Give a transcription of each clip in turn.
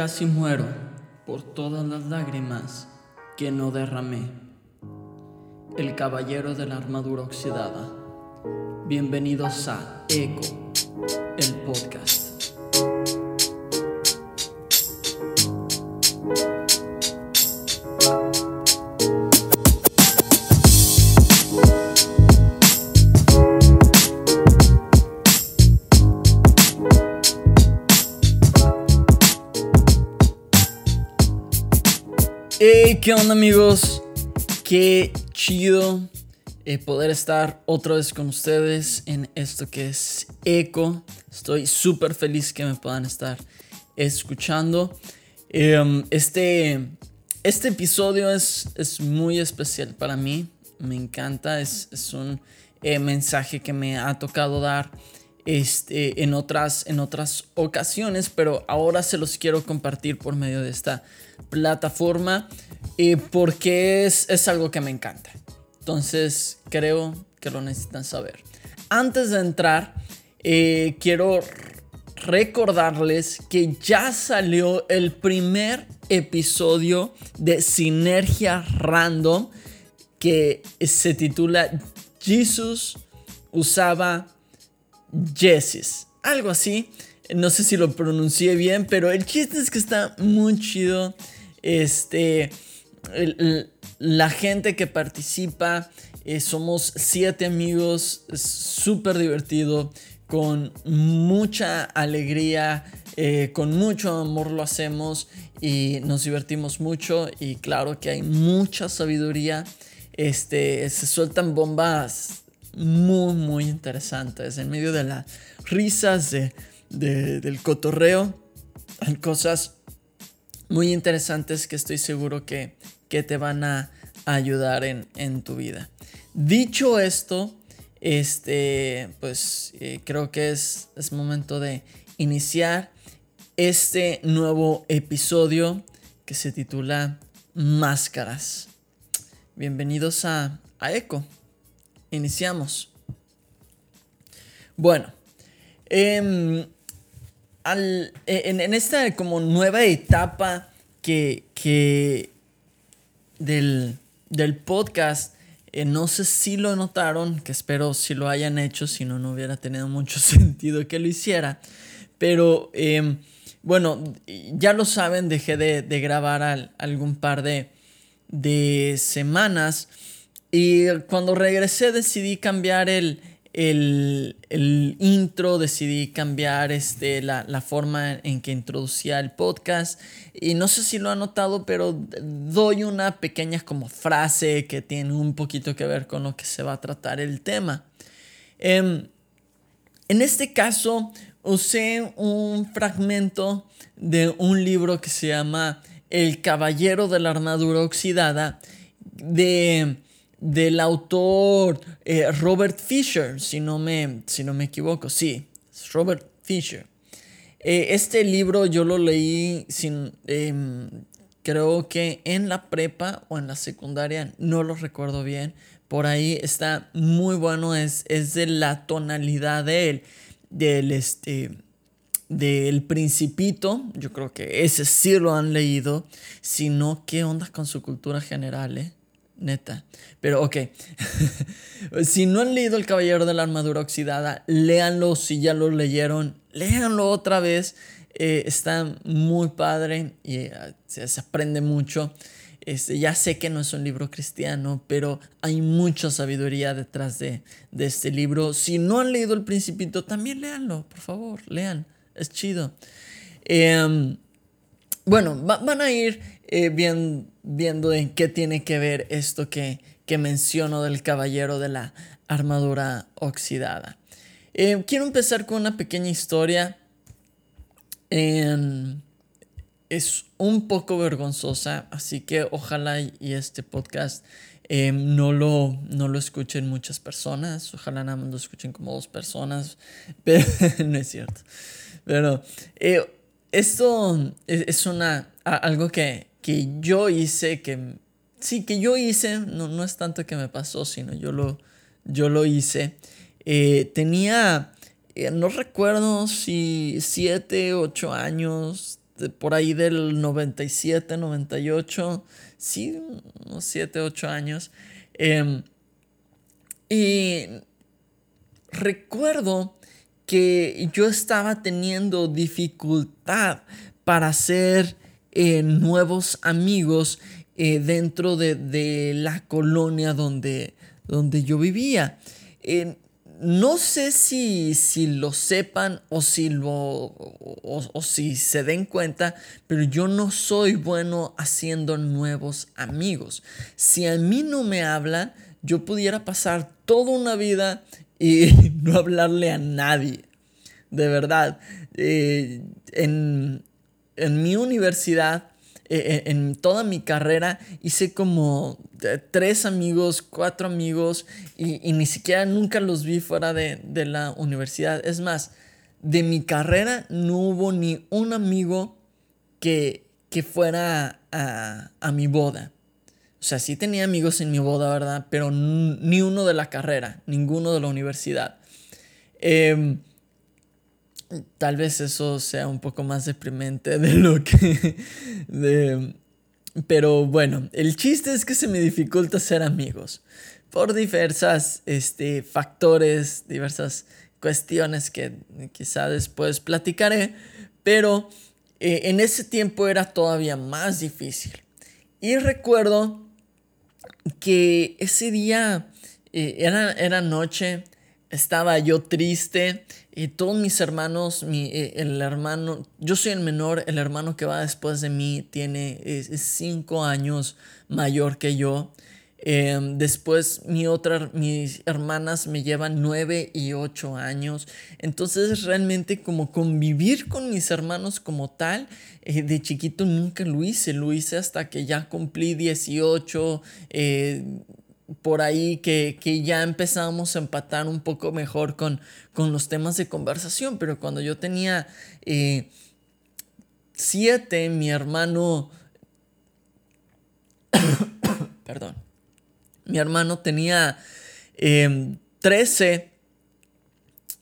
Casi muero por todas las lágrimas que no derramé. El caballero de la armadura oxidada. Bienvenidos a Eco, el podcast. ¿Qué onda amigos? Qué chido eh, poder estar otra vez con ustedes en esto que es Eco. Estoy súper feliz que me puedan estar escuchando. Em, este, este episodio es, es muy especial para mí. Me encanta. Es, es un eh, mensaje que me ha tocado dar este, en, otras, en otras ocasiones, pero ahora se los quiero compartir por medio de esta plataforma y porque es, es algo que me encanta. Entonces creo que lo necesitan saber. Antes de entrar, eh, quiero recordarles que ya salió el primer episodio de Sinergia Random que se titula Jesus usaba Jessis. Algo así. No sé si lo pronuncié bien, pero el chiste es que está muy chido. Este. la gente que participa. Eh, somos siete amigos. Súper divertido. Con mucha alegría. Eh, con mucho amor lo hacemos. Y nos divertimos mucho. Y claro que hay mucha sabiduría. Este. Se sueltan bombas muy, muy interesantes. En medio de las risas, de, del cotorreo, hay cosas muy interesantes que estoy seguro que, que te van a ayudar en, en, tu vida. Dicho esto, este, pues eh, creo que es, es momento de iniciar este nuevo episodio que se titula Máscaras. Bienvenidos a, a. Iniciamos. Bueno, em, e, en, esta como nueva etapa que, que del, del podcast, eh, no sé si lo notaron, que espero si lo hayan hecho, si no, no hubiera tenido mucho sentido que lo hiciera. Pero em, bueno, ya lo saben, dejé de, grabar algún par de, de semanas. Y cuando regresé decidí cambiar el, intro, decidí cambiar este, la, forma en que introducía el podcast. Y no sé si lo han notado, pero doy una pequeña como frase que tiene un poquito que ver con lo que se va a tratar el tema. Em, en este caso usé un fragmento de un libro que se llama El Caballero de la Armadura Oxidada de del autor eh, Robert Fisher, si no, me, si no me equivoco, sí, Robert Fisher. Eh, este libro yo lo leí sin, em, creo que en la prepa o en la secundaria, no lo recuerdo bien. Por ahí está muy bueno, es, es de la tonalidad de él, del este del principito, yo creo que ese sí lo han leído, sino qué onda con su cultura general, ¿eh? Neta. Pero ok, si no han leído El Caballero de la Armadura Oxidada, léanlo, si ya lo leyeron, léanlo otra vez. Eh, está muy padre y eh, se, aprende mucho. Este, ya sé que no es un libro cristiano, pero hay mucha sabiduría detrás de, este libro. Si no han leído El Principito, también léanlo, por favor, lean, es chido. Em, bueno, van a ir eh, viendo en qué tiene que ver esto que, que menciono del caballero de la armadura oxidada. Eh, quiero empezar con una pequeña historia. es un poco vergonzosa, así que ojalá y este podcast eh, no, lo, no lo escuchen muchas personas. Ojalá nada más lo escuchen como dos personas, pero no es cierto. Pero esto es algo que, que yo hice, que sí, que yo hice, no, no es tanto que me pasó, sino yo lo, yo lo hice. Eh, tenía, eh, no recuerdo si 7, 8 años, por ahí del 97, 98, sí, unos 7, 8 años. Em, y recuerdo que yo estaba teniendo dificultad para hacer eh, nuevos amigos eh, dentro de, la colonia donde, donde yo vivía. Eh, no sé si, si, lo sepan o si, lo, o si se den cuenta, pero yo no soy bueno haciendo nuevos amigos. Si a mí no me hablan, yo pudiera pasar toda una vida y no hablarle a nadie. De verdad. En, mi universidad, eh, eh, en toda mi carrera, hice como tres amigos, cuatro amigos y, ni siquiera nunca los vi fuera de, la universidad. Es más, de mi carrera no hubo ni un amigo que, que fuera a, a mi boda. O sea, sí tenía amigos en mi boda, ¿verdad? Pero ni uno de la carrera, ninguno de la universidad. Em, tal vez eso sea un poco más deprimente de lo que... pero bueno, el chiste es que se me dificulta ser amigos. Por diversas este, factores, diversas cuestiones que quizá después platicaré. Pero eh, en ese tiempo era todavía más difícil. Y recuerdo que ese día eh, era, era noche, estaba yo triste y todos mis hermanos, mi, eh, el hermano, yo soy el menor, el hermano que va después de mí tiene es, cinco años mayor que yo. Em, después mi otra, mis hermanas me llevan nueve y ocho años. Entonces realmente como convivir con mis hermanos como tal, eh, de chiquito nunca lo hice. Lo hice hasta que ya cumplí 18, eh, por ahí que, ya empezamos a empatar un poco mejor con, con los temas de conversación. Pero cuando yo tenía eh, siete, mi hermano... Perdón mi hermano tenía 13 em,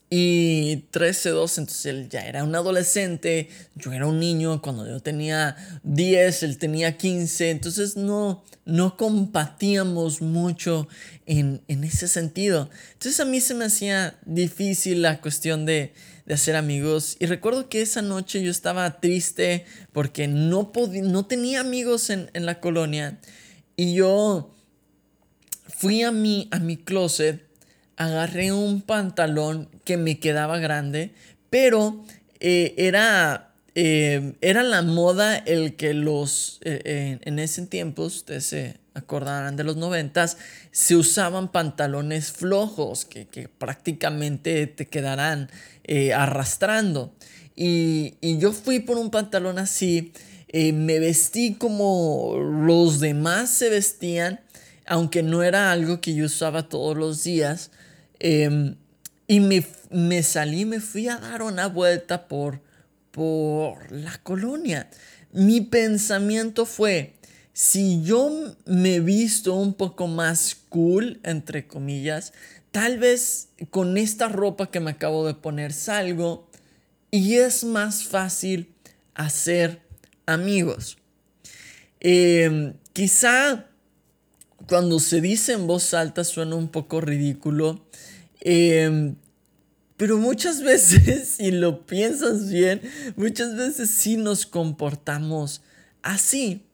y 13, 12, entonces él ya era un adolescente, yo era un niño, cuando yo tenía 10, él tenía 15, entonces no, no compartíamos mucho en, ese sentido. Entonces a mí se me hacía difícil la cuestión de, hacer amigos y recuerdo que esa noche yo estaba triste porque no, no tenía amigos en, en la colonia y yo fui a mi, a mi closet, agarré un pantalón que me quedaba grande, pero eh, era, eh, era la moda el que los, eh, en ese tiempo, ustedes se acordarán de los noventas, se usaban pantalones flojos que, que prácticamente te quedarán arrastrando. Y, y, yo fui por un pantalón así, me vestí como los demás se vestían aunque no era algo que yo usaba todos los días. Em, y me, me, salí, me fui a dar una vuelta por, por la colonia. Mi pensamiento fue, si yo me visto un poco más cool, entre comillas, tal vez con esta ropa que me acabo de poner salgo y es más fácil hacer amigos. Em, quizá cuando se dice en voz alta suena un poco ridículo. Em, pero muchas veces, si lo piensas bien, muchas veces sí nos comportamos así.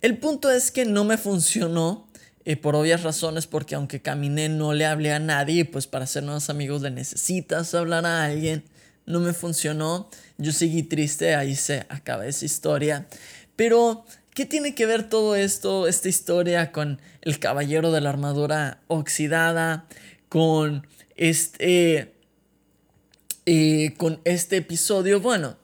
El punto es que no me funcionó. Eh, por obvias razones, porque aunque caminé no le hablé a nadie, pues para ser nuevos amigos le necesitas hablar a alguien. No me funcionó, yo seguí triste, ahí se acaba esa historia. Pero ¿Qué tiene que ver todo esto, esta historia, con el caballero de la armadura oxidada, con este, eh, con este episodio? Bueno,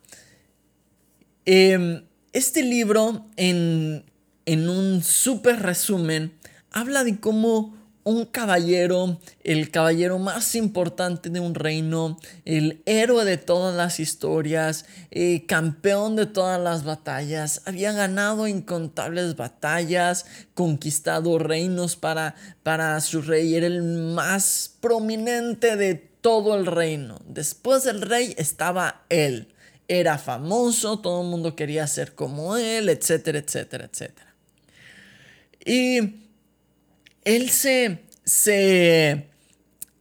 em, este libro, en, en un súper resumen, habla de cómo un caballero, el caballero más importante de un reino, el héroe de todas las historias, eh, campeón de todas las batallas, había ganado incontables batallas, conquistado reinos para, para su rey, era el más prominente de todo el reino. Después del rey estaba él, era famoso, todo el mundo quería ser como él, etcétera, etcétera, etcétera. Y él se, se,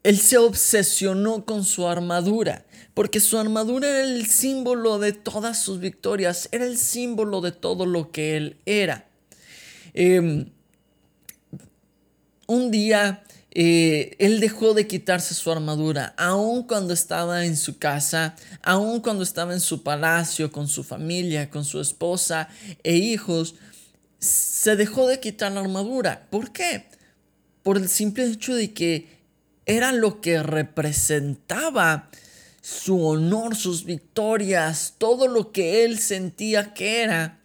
él se obsesionó con su armadura, porque su armadura era el símbolo de todas sus victorias, era el símbolo de todo lo que él era. Em, un día eh, él dejó de quitarse su armadura, aun cuando estaba en su casa, aun cuando estaba en su palacio, con su familia, con su esposa e hijos, se dejó de quitar la armadura. ¿Por qué? Por el simple hecho de que era lo que representaba su honor, sus victorias, todo lo que él sentía que era,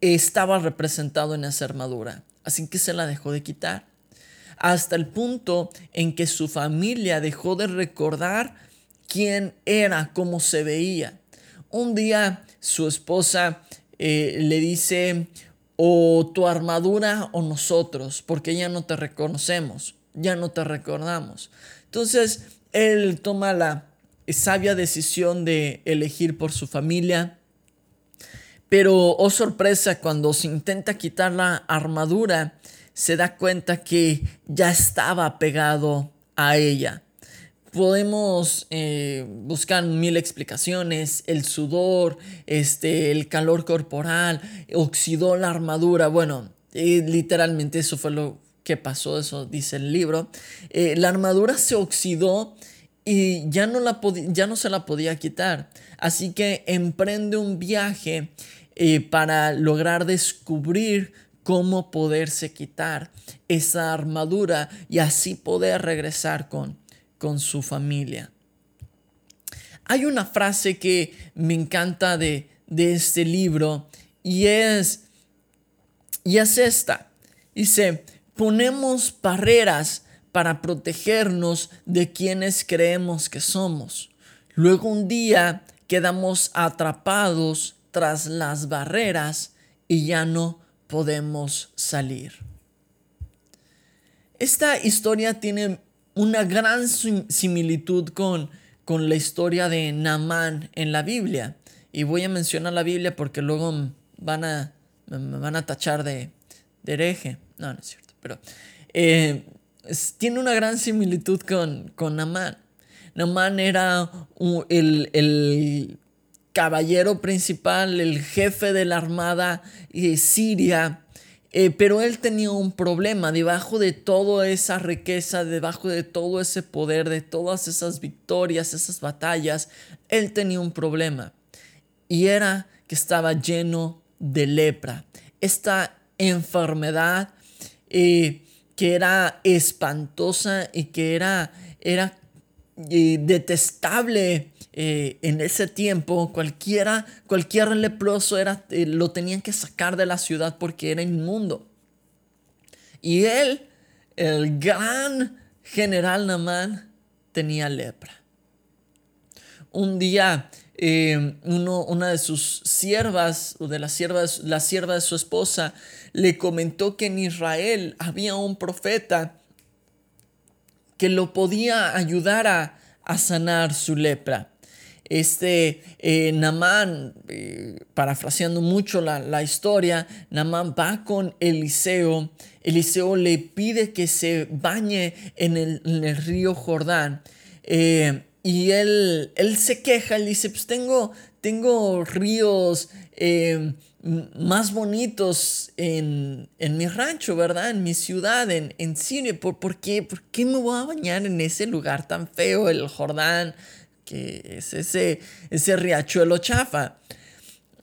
estaba representado en esa armadura. Así que se la dejó de quitar. Hasta el punto en que su familia dejó de recordar quién era, cómo se veía. Un día su esposa eh, le dice, o tu armadura o nosotros, porque ya no te reconocemos, ya no te recordamos. Entonces, él toma la sabia decisión de elegir por su familia. Pero, oh sorpresa, cuando se intenta quitar la armadura, se da cuenta que ya estaba pegado a ella podemos eh, buscar mil explicaciones, el sudor, este, el calor corporal, oxidó la armadura, bueno, literalmente eso fue lo que pasó, eso dice el libro, eh, la armadura se oxidó y ya no, la ya no se la podía quitar, así que emprende un viaje eh, para lograr descubrir cómo poderse quitar esa armadura y así poder regresar con con su familia. Hay una frase que me encanta de, este libro y es, y es esta. Dice, ponemos barreras para protegernos de quienes creemos que somos. Luego un día quedamos atrapados tras las barreras y ya no podemos salir. Esta historia tiene una gran similitud con, con la historia de Naamán en la Biblia. Y voy a mencionar la Biblia porque luego van a, me van a tachar de, hereje. No, no es cierto. Pero eh, tiene una gran similitud con, con Naamán. Naamán era el, el, caballero principal, el jefe de la armada de Siria eh, pero él tenía un problema, debajo de toda esa riqueza, debajo de todo ese poder, de todas esas victorias, esas batallas, él tenía un problema. Y era que estaba lleno de lepra. Esta enfermedad eh, que era espantosa y que era, era detestable eh, en ese tiempo, cualquiera, cualquier leproso era, eh, lo tenían que sacar de la ciudad porque era inmundo. Y él, el gran general Namán, tenía lepra. Un día, uno, una de sus siervas, o de las siervas, la sierva de su esposa, le comentó que en Israel había un profeta que lo podía ayudar a, sanar su lepra. Este eh, Namán, eh, parafraseando mucho la, historia, Namán va con Eliseo. Eliseo le pide que se bañe en el, río Jordán. Eh, y él, él se queja, él dice, pues tengo, tengo ríos más bonitos en, mi rancho, ¿verdad? En mi ciudad, en, en Siria. ¿Por, por, qué, ¿Por me voy a bañar en ese lugar tan feo, el Jordán, que es ese, ese riachuelo chafa?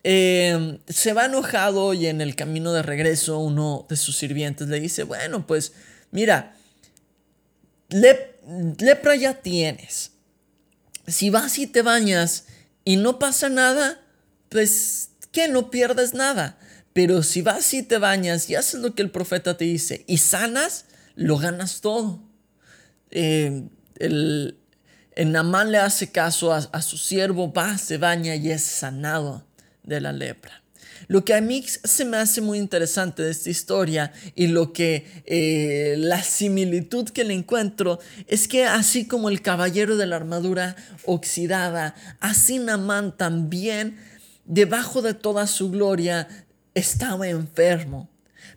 Em, se va enojado y en el camino de regreso uno de sus sirvientes le dice, bueno, pues mira, lepra ya tienes. Si vas y te bañas y no pasa nada, pues que no pierdes nada. Pero si vas y te bañas y haces lo que el profeta te dice y sanas, lo ganas todo. Eh, el, le hace caso a, su siervo, va, se baña y es sanado de la lepra. Lo que a mí se me hace muy interesante de esta historia y lo que eh, la similitud que le encuentro es que así como el caballero de la armadura oxidada, así Namán también, debajo de toda su gloria, estaba enfermo.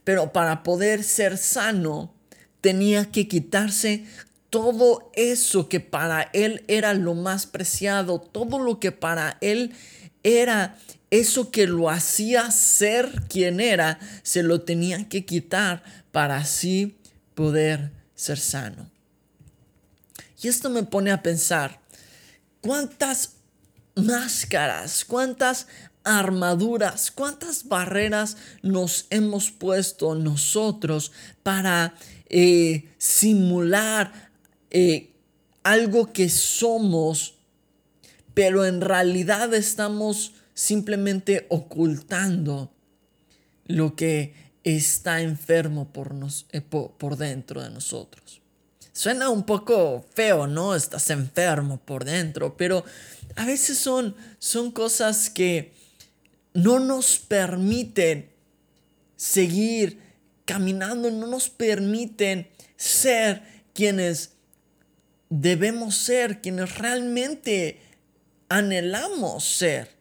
Pero para poder ser sano, tenía que quitarse todo eso que para él era lo más preciado, todo lo que para él era eso que lo hacía ser quien era, se lo tenía que quitar para así poder ser sano. Y esto me pone a pensar, ¿cuántas máscaras, cuántas armaduras, cuántas barreras nos hemos puesto nosotros para eh, simular eh, algo que somos, pero en realidad estamos simplemente ocultando lo que está enfermo por, nos, eh, por, dentro de nosotros. Suena un poco feo, ¿no? Estás enfermo por dentro, pero a veces son, son cosas que no nos permiten seguir caminando, no nos permiten ser quienes debemos ser, quienes realmente anhelamos ser.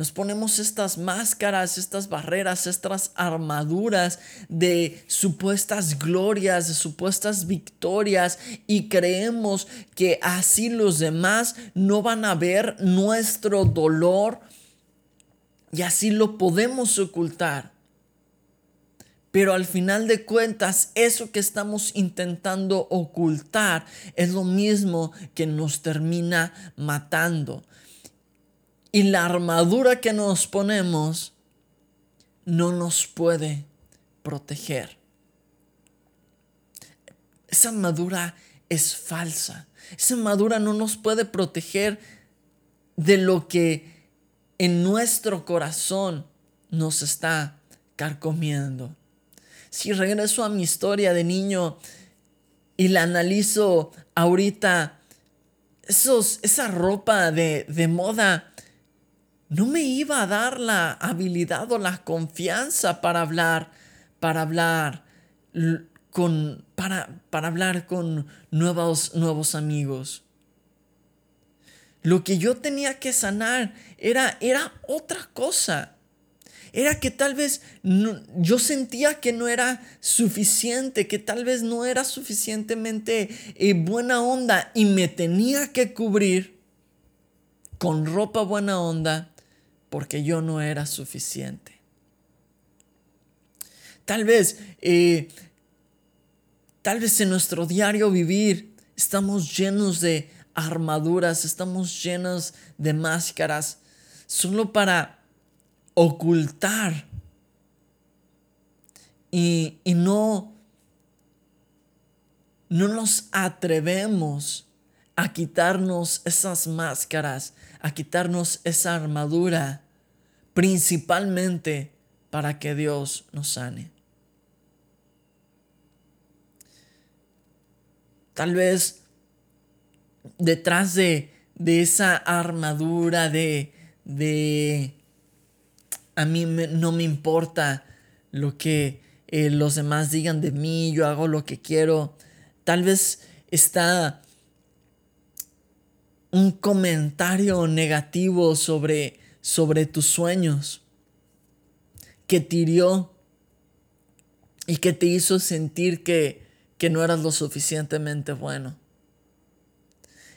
Nos ponemos estas máscaras, estas barreras, estas armaduras de supuestas glorias, de supuestas victorias y creemos que así los demás no van a ver nuestro dolor y así lo podemos ocultar. Pero al final de cuentas, eso que estamos intentando ocultar es lo mismo que nos termina matando. Y la armadura que nos ponemos no nos puede proteger. Esa armadura es falsa. Esa armadura no nos puede proteger de lo que en nuestro corazón nos está carcomiendo. Si regreso a mi historia de niño y la analizo ahorita, esos, esa ropa de, de moda no me iba a dar la habilidad o la confianza para hablar, para hablar con, para, para hablar con nuevos, nuevos amigos. Lo que yo tenía que sanar era, era otra cosa. Era que tal vez yo sentía que no era suficiente, que tal vez no era suficientemente eh, buena onda y me tenía que cubrir con ropa buena onda porque yo no era suficiente. Tal vez, eh, tal vez en nuestro diario vivir estamos llenos de armaduras, estamos llenos de máscaras, solo para ocultar y, y no, no nos atrevemos a quitarnos esas máscaras, a quitarnos esa armadura, principalmente para que Dios nos sane. Tal vez detrás de, de esa armadura de, de a mí no me importa lo que eh, los demás digan de mí, yo hago lo que quiero. Tal vez está un comentario negativo sobre, sobre tus sueños que te hirió y que te hizo sentir que, que no eras lo suficientemente bueno.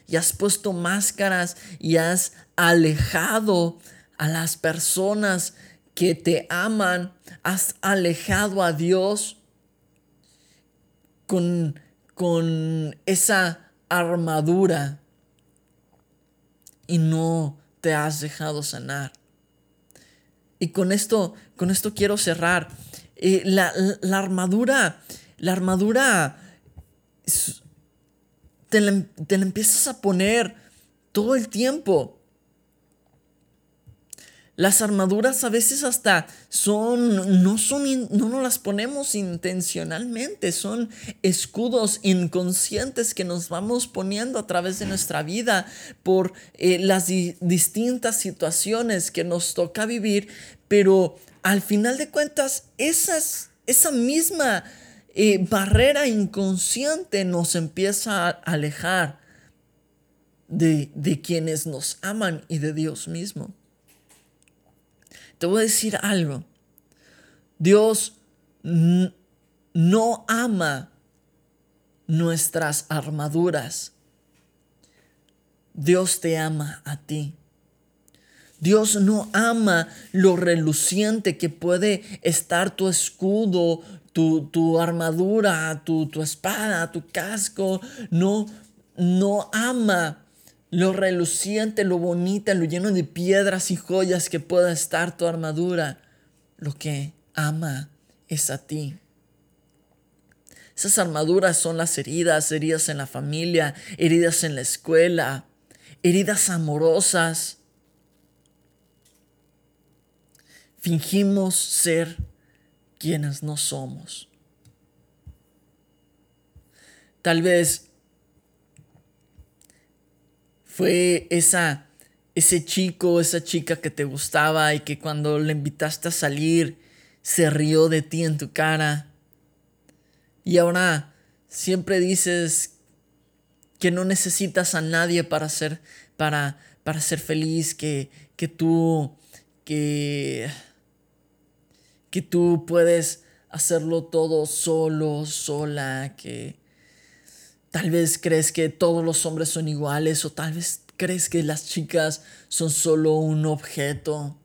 Y has puesto máscaras y has alejado a las personas que te aman, has alejado a Dios con, con esa armadura y no te has dejado sanar. Y con esto, con esto quiero cerrar. Eh, la, armadura, la armadura, te la, empiezas a poner todo el tiempo. Las armaduras a veces hasta son, no son, no nos las ponemos intencionalmente, son escudos inconscientes que nos vamos poniendo a través de nuestra vida por eh, las distintas situaciones que nos toca vivir, pero al final de cuentas, esa misma eh, barrera inconsciente nos empieza a alejar de, de quienes nos aman y de Dios mismo. Te voy a decir algo. Dios no ama nuestras armaduras. Dios te ama a ti. Dios no ama lo reluciente que puede estar tu escudo, tu, armadura, tu, tu, espada, tu casco. No, no ama lo reluciente, lo bonita, lo lleno de piedras y joyas que pueda estar tu armadura. Lo que ama es a ti. Esas armaduras son las heridas, heridas en la familia, heridas en la escuela, heridas amorosas. Fingimos ser quienes no somos. Tal vez fue esa, ese chico, esa chica que te gustaba y que cuando le invitaste a salir se rió de ti en tu cara. Y ahora siempre dices que no necesitas a nadie para ser, para, para ser feliz, que, que tú, que, que tú puedes hacerlo todo solo, sola, que, Tal vez crees que todos los hombres son iguales o tal vez crees que las chicas son solo un objeto.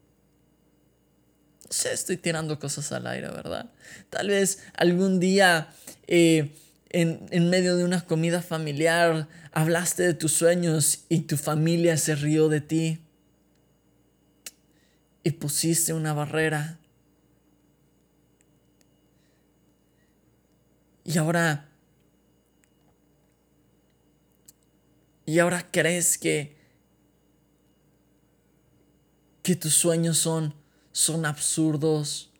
No sé, estoy tirando cosas al aire, ¿verdad? Tal vez algún día eh, en, en medio de una comida familiar hablaste de tus sueños y tu familia se rió de ti y pusiste una barrera. Y ahora Y ahora crees que, que tus sueños son, son absurdos,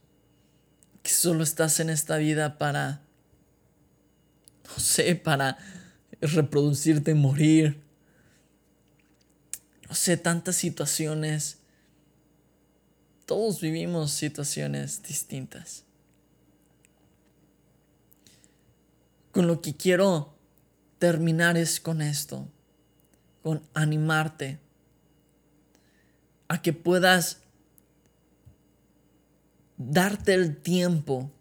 que solo estás en esta vida para, no sé, para reproducirte y morir. No sé, tantas situaciones. Todos vivimos situaciones distintas. Con lo que quiero terminar es con esto con animarte a que puedas darte el tiempo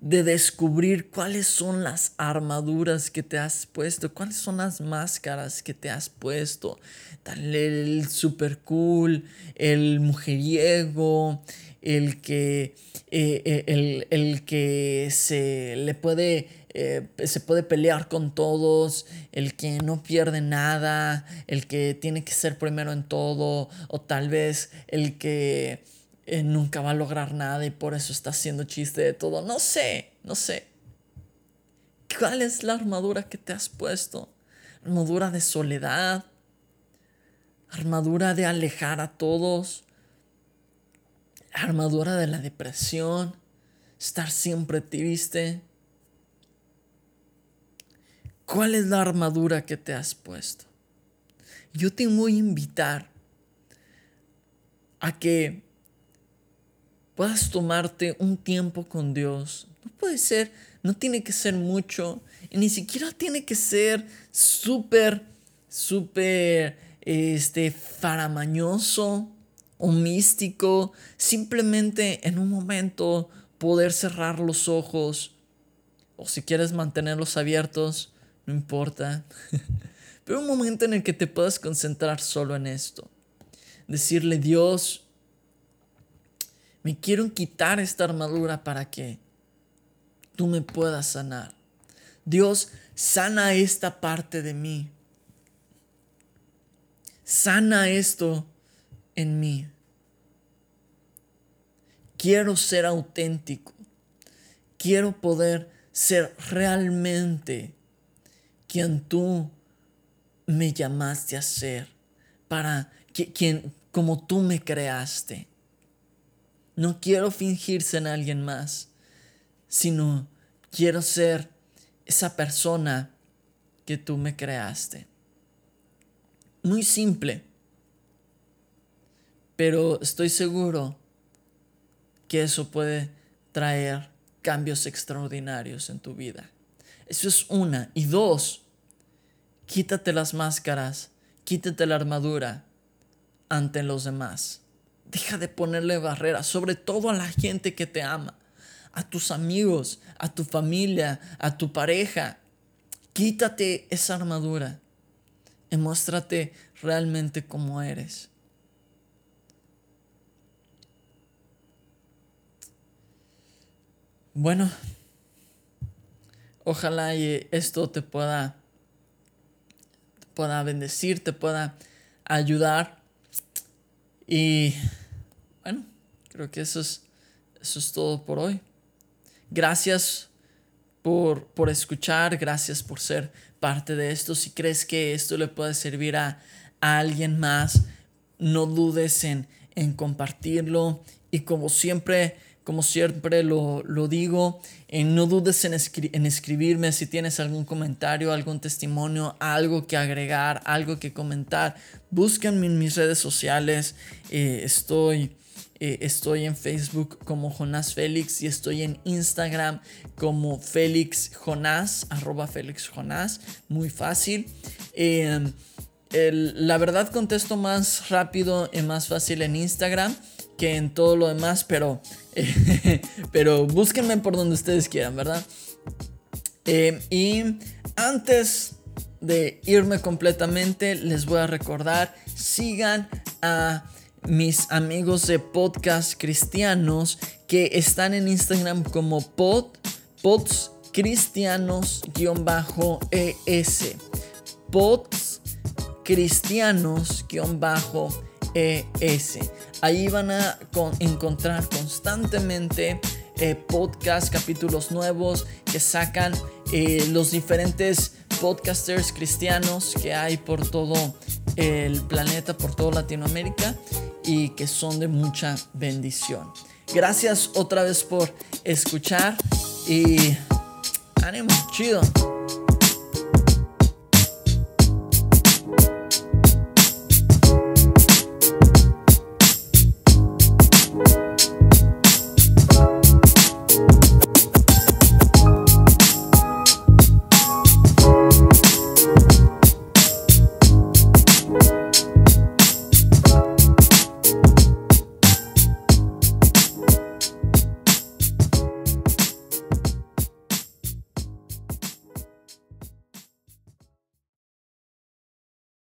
de descubrir cuáles son las armaduras que te has puesto, cuáles son las máscaras que te has puesto. El super cool, el mujeriego, el que, eh, eh, el, el que se le puede eh, se puede pelear con todos, el que no pierde nada, el que tiene que ser primero en todo, o tal vez el que eh, nunca va a lograr nada y por eso está haciendo chiste de todo. No sé, no sé. ¿Cuál es la armadura que te has puesto? Armadura de soledad, armadura de alejar a todos, armadura de la depresión, estar siempre triste ¿Cuál es la armadura que te has puesto? Yo te voy a invitar a que puedas tomarte un tiempo con Dios. No puede ser, no tiene que ser mucho, y ni siquiera tiene que ser súper, súper, este, faramañoso o místico. Simplemente en un momento poder cerrar los ojos, o si quieres mantenerlos abiertos, no importa. Pero un momento en el que te puedas concentrar solo en esto. Decirle, Dios, me quiero quitar esta armadura para que tú me puedas sanar. Dios, sana esta parte de mí. Sana esto en mí. Quiero ser auténtico. Quiero poder ser realmente quien tú me llamaste a ser, para quien, como tú me creaste. No quiero fingirse en alguien más, sino quiero ser esa persona que tú me creaste. Muy simple, pero estoy seguro que eso puede traer cambios extraordinarios en tu vida. Eso es una. Y dos, quítate las máscaras, quítate la armadura ante los demás. Deja de ponerle barreras, sobre todo a la gente que te ama, a tus amigos, a tu familia, a tu pareja. Quítate esa armadura y muéstrate realmente como eres. Bueno, ojalá y esto te pueda, pueda bendecir, te pueda ayudar. Y bueno, creo que eso es, eso es todo por hoy. Gracias por, por escuchar, gracias por ser parte de esto. Si crees que esto le puede servir a, a alguien más, no dudes en, en compartirlo. Y como siempre, como siempre lo, digo, eh, no dudes en, en, escribirme si tienes algún comentario, algún testimonio, algo que agregar, algo que comentar. Búsquenme en mis redes sociales. Eh, estoy, eh, estoy en Facebook como Jonás Félix y estoy en Instagram como Félix Jonás, arroba Félix Jonás. Muy fácil. la verdad contesto más rápido y más fácil en Instagram que en todo lo demás, pero, pero búsquenme por donde ustedes quieran, ¿verdad? Eh, y antes de irme completamente, les voy a recordar, sigan a mis amigos de podcast cristianos que están en Instagram como pod, pods cristianos-es. Pods cristianos-es. Ahí van a encontrar constantemente eh, podcasts, capítulos nuevos que sacan eh, los diferentes podcasters cristianos que hay por todo el planeta, por toda Latinoamérica y que son de mucha bendición. Gracias otra vez por escuchar y ánimo, chido.